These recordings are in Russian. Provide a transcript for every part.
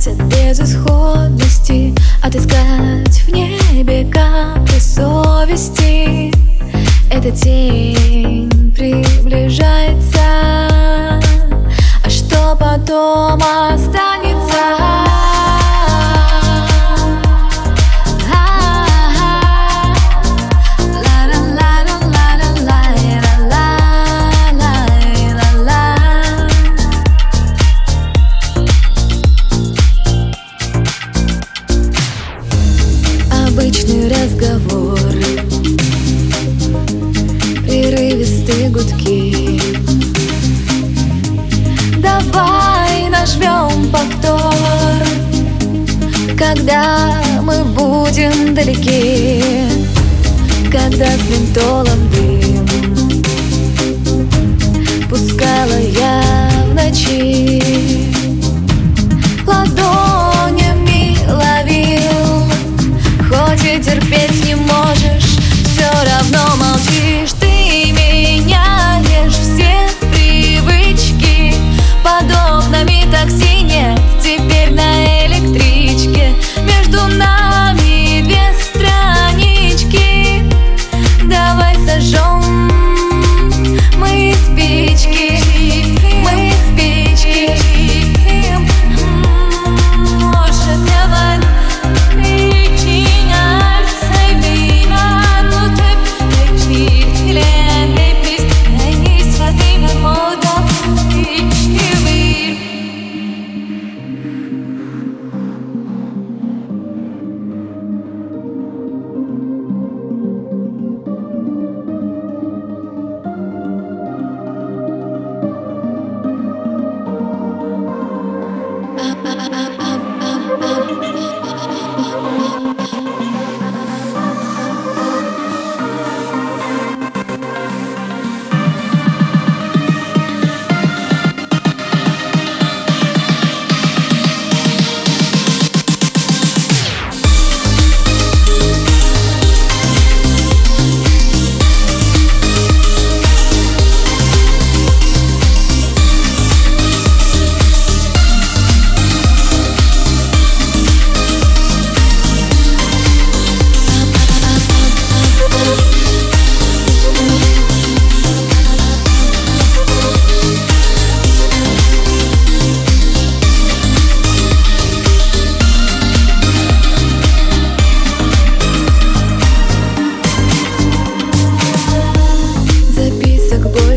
Катят безысходности Отыскать в небе капли совести Эта тень приближается А что потом осталось? обычный разговор. Прерывистые гудки. Давай нажмем повтор. Когда мы будем далеки. Когда с ментолом дым. Пускала я в ночи.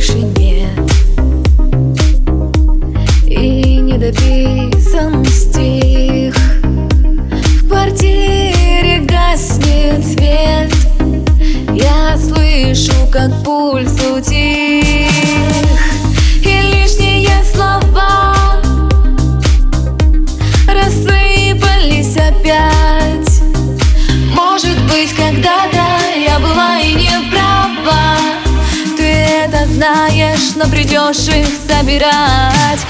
больше конечно, придешь их собирать